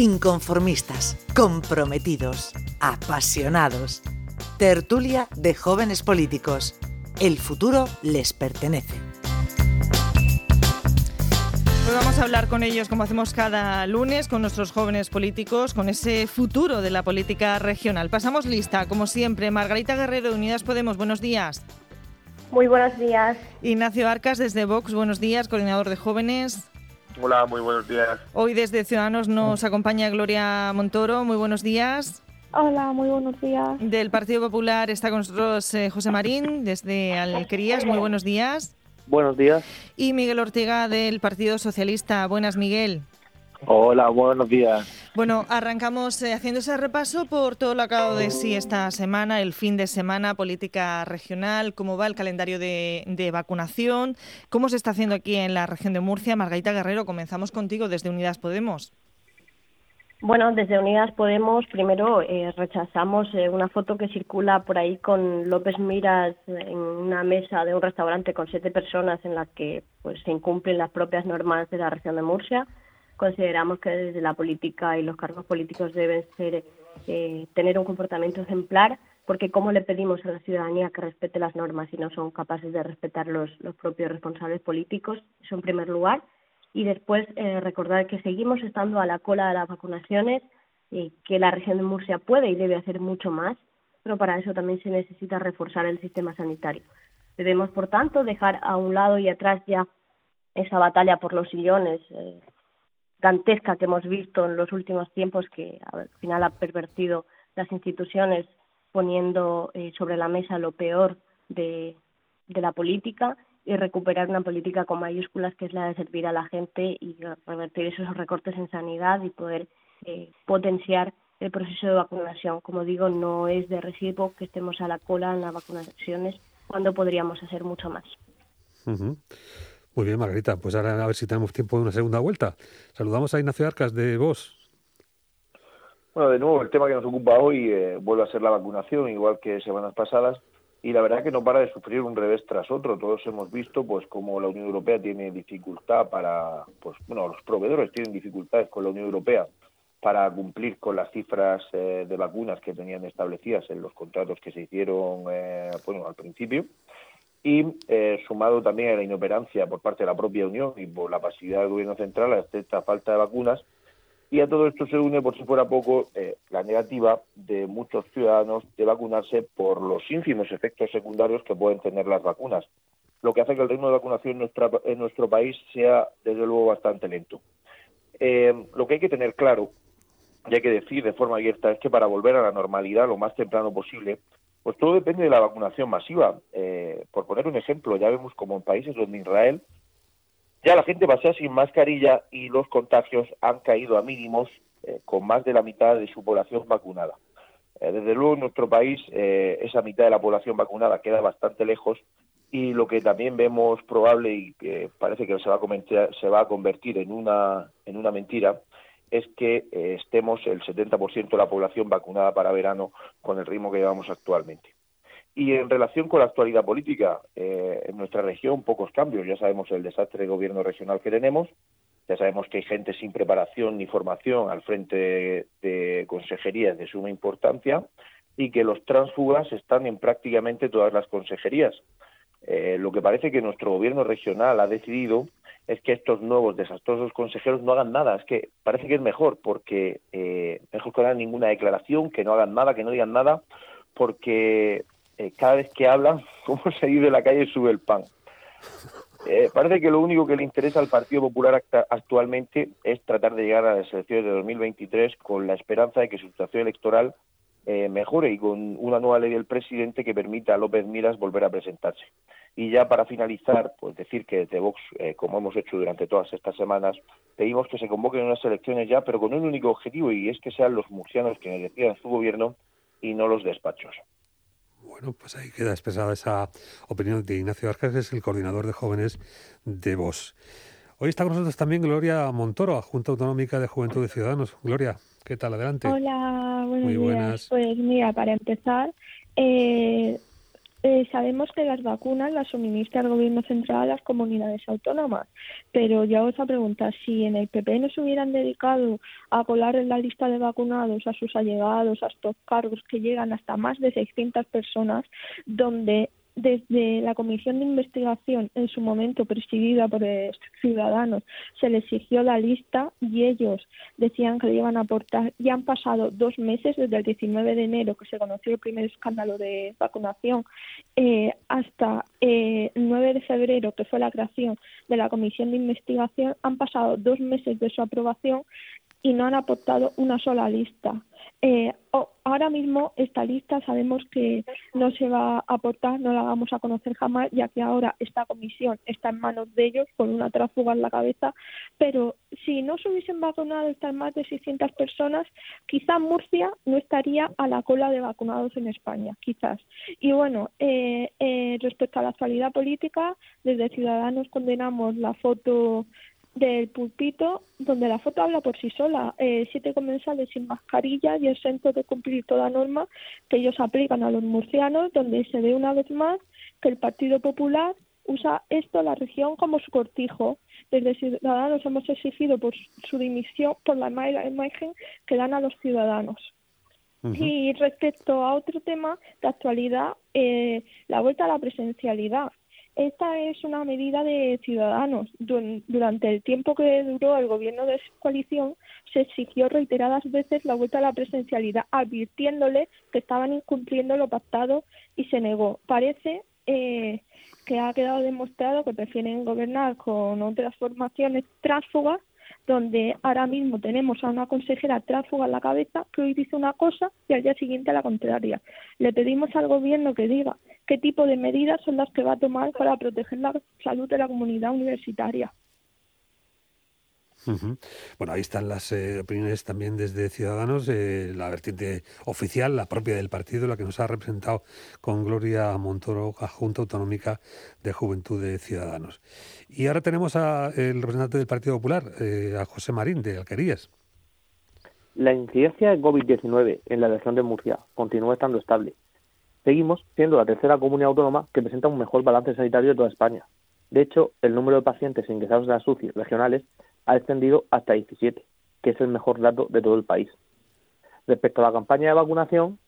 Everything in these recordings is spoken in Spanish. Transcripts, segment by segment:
Inconformistas, comprometidos, apasionados. Tertulia de jóvenes políticos. El futuro les pertenece. Pues vamos a hablar con ellos como hacemos cada lunes con nuestros jóvenes políticos, con ese futuro de la política regional. Pasamos lista, como siempre. Margarita Guerrero, Unidas Podemos, buenos días. Muy buenos días. Ignacio Arcas desde Vox, buenos días, coordinador de jóvenes. Hola, muy buenos días. Hoy desde Ciudadanos nos acompaña Gloria Montoro, muy buenos días. Hola, muy buenos días. Del Partido Popular está con nosotros eh, José Marín desde Alquerías, muy buenos días. Buenos días. Y Miguel Ortega del Partido Socialista. Buenas, Miguel. Hola, buenos días. Bueno, arrancamos eh, haciendo ese repaso por todo lo que ha de sí esta semana, el fin de semana, política regional, cómo va el calendario de, de, vacunación, cómo se está haciendo aquí en la región de Murcia. Margarita Guerrero, comenzamos contigo desde Unidas Podemos. Bueno, desde Unidas Podemos primero eh, rechazamos eh, una foto que circula por ahí con López Miras en una mesa de un restaurante con siete personas en la que pues se incumplen las propias normas de la región de Murcia. Consideramos que desde la política y los cargos políticos deben ser eh, tener un comportamiento ejemplar, porque cómo le pedimos a la ciudadanía que respete las normas si no son capaces de respetar los, propios responsables políticos, eso en primer lugar y después eh, recordar que seguimos estando a la cola de las vacunaciones y que la región de Murcia puede y debe hacer mucho más, pero para eso también se necesita reforzar el sistema sanitario. Debemos, por tanto, dejar a un lado y atrás ya esa batalla por los sillones eh, dantesca que hemos visto en los últimos tiempos, que al final ha pervertido las instituciones poniendo eh, sobre la mesa lo peor de, la política y recuperar una política con mayúsculas que es la de servir a la gente y revertir esos recortes en sanidad y poder eh, potenciar el proceso de vacunación. Como digo, no es de recibo que estemos a la cola en las vacunaciones cuando podríamos hacer mucho más. Muy bien, Margarita. Pues ahora a ver si tenemos tiempo de una segunda vuelta. Saludamos a Ignacio Arcas de Vos. Bueno, de nuevo, el tema que nos ocupa hoy eh, vuelve a ser la vacunación, igual que semanas pasadas y la verdad que no para de sufrir un revés tras otro. Todos hemos visto pues como la Unión Europea tiene dificultad para, pues bueno, los proveedores tienen dificultades con la Unión Europea para cumplir con las cifras eh, de vacunas que tenían establecidas en los contratos que se hicieron eh, bueno, al principio y eh, sumado también a la inoperancia por parte de la propia Unión y por la pasividad del Gobierno central a esta falta de vacunas, y a todo esto se une, por si fuera poco, eh, la negativa de muchos ciudadanos de vacunarse por los ínfimos efectos secundarios que pueden tener las vacunas, lo que hace que el ritmo de vacunación en, nuestra, en nuestro país sea, desde luego, bastante lento. Eh, lo que hay que tener claro, y hay que decir de forma abierta, es que para volver a la normalidad lo más temprano posible, pues todo depende de la vacunación masiva. Eh, por poner un ejemplo, ya vemos como en países donde Israel ya la gente pasea sin mascarilla y los contagios han caído a mínimos eh, con más de la mitad de su población vacunada. Eh, desde luego en nuestro país eh, esa mitad de la población vacunada queda bastante lejos y lo que también vemos probable y que parece que se va a, se va a convertir en una, en una mentira es que estemos el 70% de la población vacunada para verano con el ritmo que llevamos actualmente. Y en relación con la actualidad política, eh, en nuestra región pocos cambios. Ya sabemos el desastre de gobierno regional que tenemos, ya sabemos que hay gente sin preparación ni formación al frente de, consejerías de suma importancia y que los transfugas están en prácticamente todas las consejerías. Eh, lo que parece que nuestro gobierno regional ha decidido es que estos nuevos desastrosos consejeros no hagan nada. Es que parece que es mejor, porque eh, mejor que no hagan ninguna declaración, que no hagan nada, que no digan nada, porque eh, cada vez que hablan, cómo seguir de la calle sube el pan. Eh, parece que lo único que le interesa al Partido Popular actualmente es tratar de llegar a las elecciones de 2023 con la esperanza de que su situación electoral eh, mejore y con una nueva ley del presidente que permita a López Miras volver a presentarse. Y ya para finalizar, pues decir que desde Vox, como hemos hecho durante todas estas semanas, pedimos que se convoquen unas elecciones ya, pero con un único objetivo y es que sean los murcianos quienes decidan su gobierno y no los despachos. Bueno, pues ahí queda expresada esa opinión de Ignacio Arcas, que es el coordinador de jóvenes de VOZ. Hoy está con nosotros también Gloria Montoro, Junta Autonómica de Juventud de Ciudadanos. Gloria, ¿qué tal? Adelante. Hola, buenos Muy buenas. Pues mira, para empezar, eh, eh, sabemos que las vacunas las suministra el Gobierno central a las comunidades autónomas, pero ya os a preguntar si en el PP no se hubieran dedicado a colar en la lista de vacunados a sus allegados, a estos cargos que llegan hasta más de 600 personas, donde desde la comisión de investigación, en su momento presidida por Ciudadanos, se le exigió la lista y ellos decían que le iban a aportar. Ya han pasado dos meses, desde el 19 de enero, que se conoció el primer escándalo de vacunación, eh, hasta eh, el 9 de febrero, que fue la creación de la comisión de investigación. Han pasado dos meses de su aprobación y no han aportado una sola lista. Eh, ahora mismo esta lista sabemos que no se va a aportar, no la vamos a conocer jamás, ya que ahora esta comisión está en manos de ellos con una tráfuga en la cabeza, pero si no se hubiesen vacunado estas más de 600 personas, quizá Murcia no estaría a la cola de vacunados en España, quizás. Y bueno, eh, eh, respecto a la actualidad política, desde Ciudadanos condenamos la foto del pulpito, donde la foto habla por sí sola. Eh, siete comensales sin mascarilla y exentos de cumplir toda norma que ellos aplican a los murcianos, donde se ve una vez más que el Partido Popular usa esto, la región, como su cortijo. Desde Ciudadanos hemos exigido por su dimisión por la imagen que dan a los ciudadanos. Y respecto a otro tema de actualidad, eh, la vuelta a la presencialidad. Esta es una medida de ciudadanos. Durante el tiempo que duró el gobierno de coalición, se exigió reiteradas veces la vuelta a la presencialidad, advirtiéndole que estaban incumpliendo lo pactado y se negó. Parece eh, que ha quedado demostrado que prefieren gobernar con otras formaciones tránsfugas donde ahora mismo tenemos a una consejera tránsfuga en la cabeza que hoy dice una cosa y al día siguiente la contraria. Le pedimos al gobierno que diga qué tipo de medidas son las que va a tomar para proteger la salud de la comunidad universitaria. Bueno, ahí están las eh, opiniones también desde Ciudadanos, eh, la vertiente oficial, la propia del partido, la que nos ha representado con Gloria Montoro, Junta Autonómica de Juventud de Ciudadanos. Y ahora tenemos al representante del Partido Popular, eh, a José Marín, de Alquerías. La incidencia de COVID-19 en la región de Murcia continúa estando estable. Seguimos siendo la tercera comunidad autónoma que presenta un mejor balance sanitario de toda España. De hecho, el número de pacientes ingresados en las UCI regionales ha extendido hasta 17, que es el mejor dato de todo el país. Respecto a la campaña de vacunación,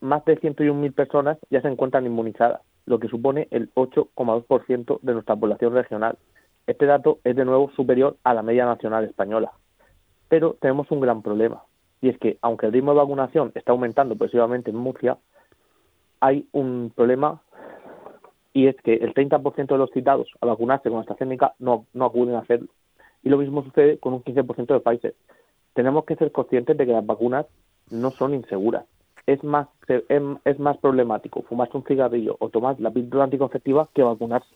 más de 101.000 personas ya se encuentran inmunizadas, lo que supone el 8,2% de nuestra población regional. Este dato es de nuevo superior a la media nacional española. Pero tenemos un gran problema, y es que aunque el ritmo de vacunación está aumentando progresivamente en Murcia, hay un problema y es que el 30% de los citados a vacunarse con AstraZeneca no, no acuden a hacerlo y lo mismo sucede con un 15% de países. Tenemos que ser conscientes de que las vacunas no son inseguras. Es más, es más problemático fumarse un cigarrillo o tomar la píldora anticonceptiva que vacunarse.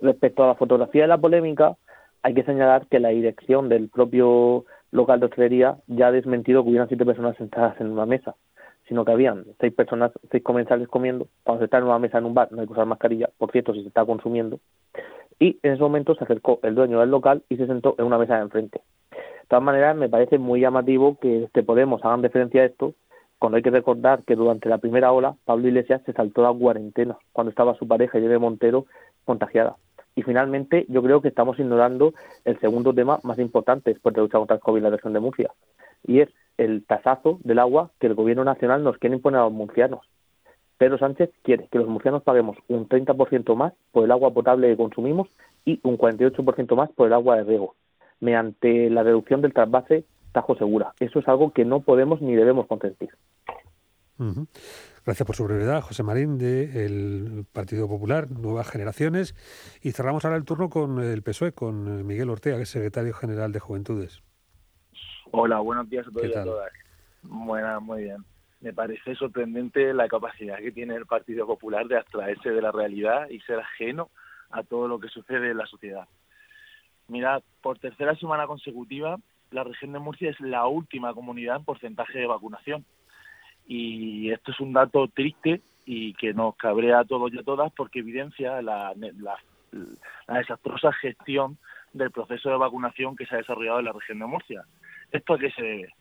Respecto a la fotografía de la polémica, hay que señalar que la dirección del propio local de hostelería ya ha desmentido que hubieran siete personas sentadas en una mesa, sino que habían seis personas, seis comensales comiendo. Cuando se está en una mesa en un bar no hay que usar mascarilla, por cierto, si se está consumiendo y en ese momento se acercó el dueño del local y se sentó en una mesa de enfrente. De todas maneras, me parece muy llamativo que este Podemos hagan referencia a esto, cuando hay que recordar que durante la primera ola Pablo Iglesias se saltó la cuarentena cuando estaba su pareja Irene Montero contagiada. Y finalmente, yo creo que estamos ignorando el segundo tema más importante después de luchar contra el COVID en la región de Murcia, y es el tasazo del agua que el gobierno nacional nos quiere imponer a los murcianos. Pedro Sánchez quiere que los murcianos paguemos un 30% más por el agua potable que consumimos y un 48% más por el agua de riego, mediante la reducción del trasvase Tajo Segura. Eso es algo que no podemos ni debemos consentir. Gracias por su brevedad, José Marín, del Partido Popular, Nuevas Generaciones. Y cerramos ahora el turno con el PSOE, con Miguel Ortega, que es secretario general de Juventudes. Hola, buenos días a todos y a todas. Buenas, muy bien me parece sorprendente la capacidad que tiene el Partido Popular de abstraerse de la realidad y ser ajeno a todo lo que sucede en la sociedad. Mira, por tercera semana consecutiva, la región de Murcia es la última comunidad en porcentaje de vacunación. Y esto es un dato triste y que nos cabrea a todos y a todas porque evidencia la, la desastrosa gestión del proceso de vacunación que se ha desarrollado en la región de Murcia. ¿Esto a qué se debe?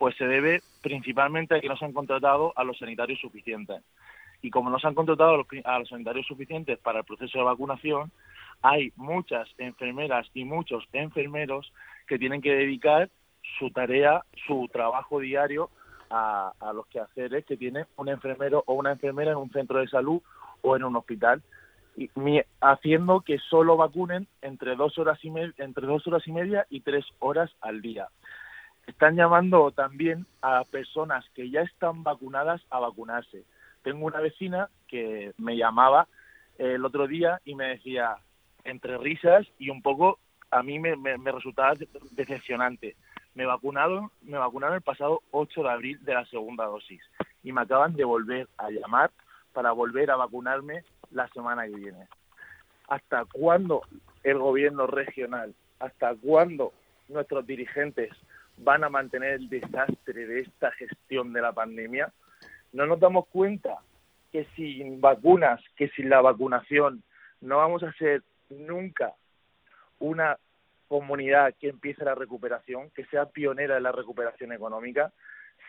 pues se debe principalmente a que no se han contratado a los sanitarios suficientes. Y como no se han contratado a los, sanitarios suficientes para el proceso de vacunación, hay muchas enfermeras y muchos enfermeros que tienen que dedicar su tarea, su trabajo diario a, a los quehaceres que tiene un enfermero o una enfermera en un centro de salud o en un hospital y, haciendo que solo vacunen entre dos horas y entre dos horas y media y tres horas al día. Están llamando también a personas que ya están vacunadas a vacunarse. Tengo una vecina que me llamaba el otro día y me decía, entre risas y un poco, a mí me, me, resultaba decepcionante. Me vacunaron, me vacunaron el pasado 8 de abril de la segunda dosis y me acaban de volver a llamar para volver a vacunarme la semana que viene. ¿Hasta cuándo el gobierno regional, hasta cuándo nuestros dirigentes van a mantener el desastre de esta gestión de la pandemia? No nos damos cuenta que sin vacunas, que sin la vacunación, no vamos a ser nunca una comunidad que empiece la recuperación, que sea pionera en la recuperación económica.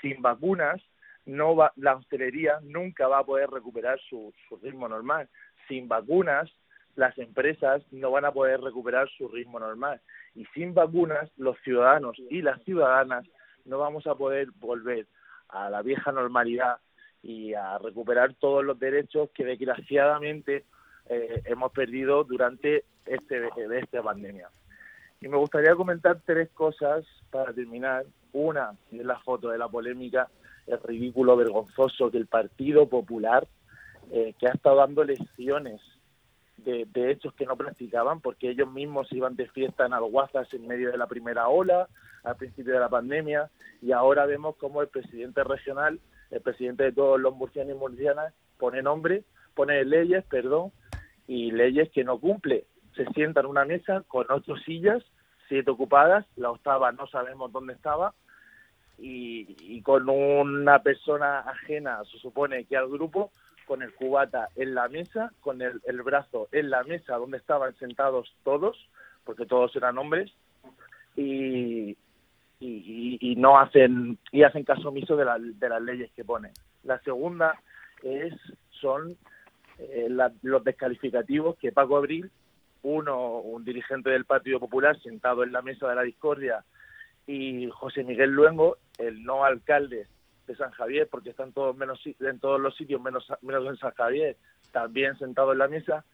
Sin vacunas, no va, la hostelería nunca va a poder recuperar su ritmo normal. Sin vacunas, las empresas no van a poder recuperar su ritmo normal. Y sin vacunas, los ciudadanos y las ciudadanas no vamos a poder volver a la vieja normalidad y a recuperar todos los derechos que desgraciadamente eh, hemos perdido durante este, esta pandemia. Y me gustaría comentar tres cosas para terminar. Una es la foto de la polémica es ridículo, vergonzoso que el Partido Popular, eh, que ha estado dando lecciones de, hechos que no practicaban, porque ellos mismos iban de fiesta en Alguazas en medio de la primera ola, al principio de la pandemia, y ahora vemos cómo el presidente regional, el presidente de todos los murcianos y murcianas, pone nombre, pone leyes, perdón, y leyes que no cumple. Se sienta en una mesa con ocho sillas, siete ocupadas, la octava no sabemos dónde estaba, y, con una persona ajena, se supone que al grupo, con el cubata en la mesa, con el, brazo en la mesa donde estaban sentados todos, porque todos eran hombres, y, y, no hacen y hacen caso omiso de, de las leyes que ponen. La segunda es son eh, los descalificativos que Paco Abril, uno, un dirigente del Partido Popular, sentado en la mesa de la discordia, y José Miguel Luengo, el no alcalde de San Javier, porque están todos menos en todos los sitios menos, menos en San Javier, también sentado en la mesa,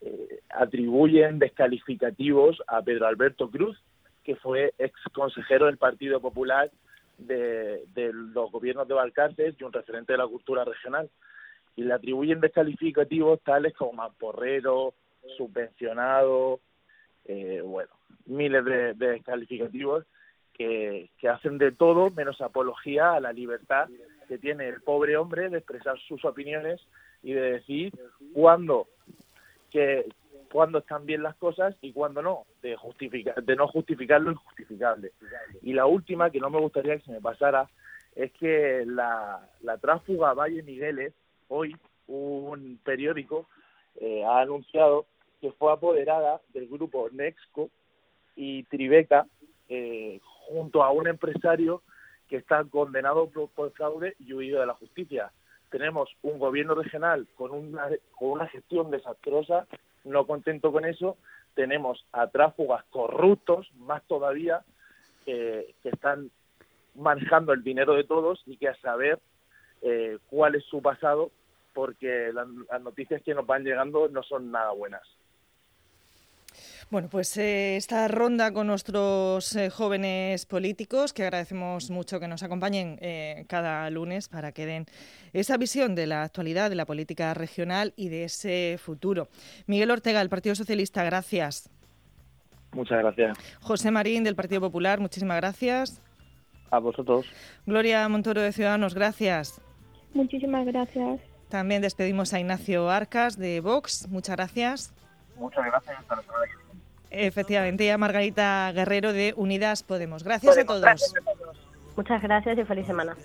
eh, atribuyen descalificativos a Pedro Alberto Cruz, que fue ex consejero del Partido Popular de, los gobiernos de Valcarces y un referente de la cultura regional. Y le atribuyen descalificativos tales como mamporrero, subvencionado, eh, bueno, miles de descalificativos que, hacen de todo menos apología a la libertad que tiene el pobre hombre de expresar sus opiniones y de decir cuándo que cuándo están bien las cosas y cuándo no, de justificar, de no justificar lo injustificable. Y la última, que no me gustaría que se me pasara, es que la, la tránsfuga Valle Migueles, hoy un periódico eh, ha anunciado que fue apoderada del grupo Nexco y Tribeca eh, junto a un empresario que está condenado por, fraude y huido de la justicia. Tenemos un gobierno regional con una, con una gestión desastrosa, no contento con eso, tenemos a tráfugas corruptos, más todavía, que están manejando el dinero de todos y que a saber eh, cuál es su pasado, porque las noticias que nos van llegando no son nada buenas. Bueno, pues eh, esta ronda con nuestros eh, jóvenes políticos, que agradecemos mucho que nos acompañen eh, cada lunes para que den esa visión de la actualidad, de la política regional y de ese futuro. Miguel Ortega, del Partido Socialista, gracias. Muchas gracias. José Marín, del Partido Popular, muchísimas gracias. A vosotros. Gloria Montoro, de Ciudadanos, gracias. Muchísimas gracias. También despedimos a Ignacio Arcas, de Vox. Muchas gracias. Muchas gracias. Hasta la semana que viene. Efectivamente, y a Margarita Guerrero de Unidas Podemos. Gracias a todos. Muchas gracias y feliz semana.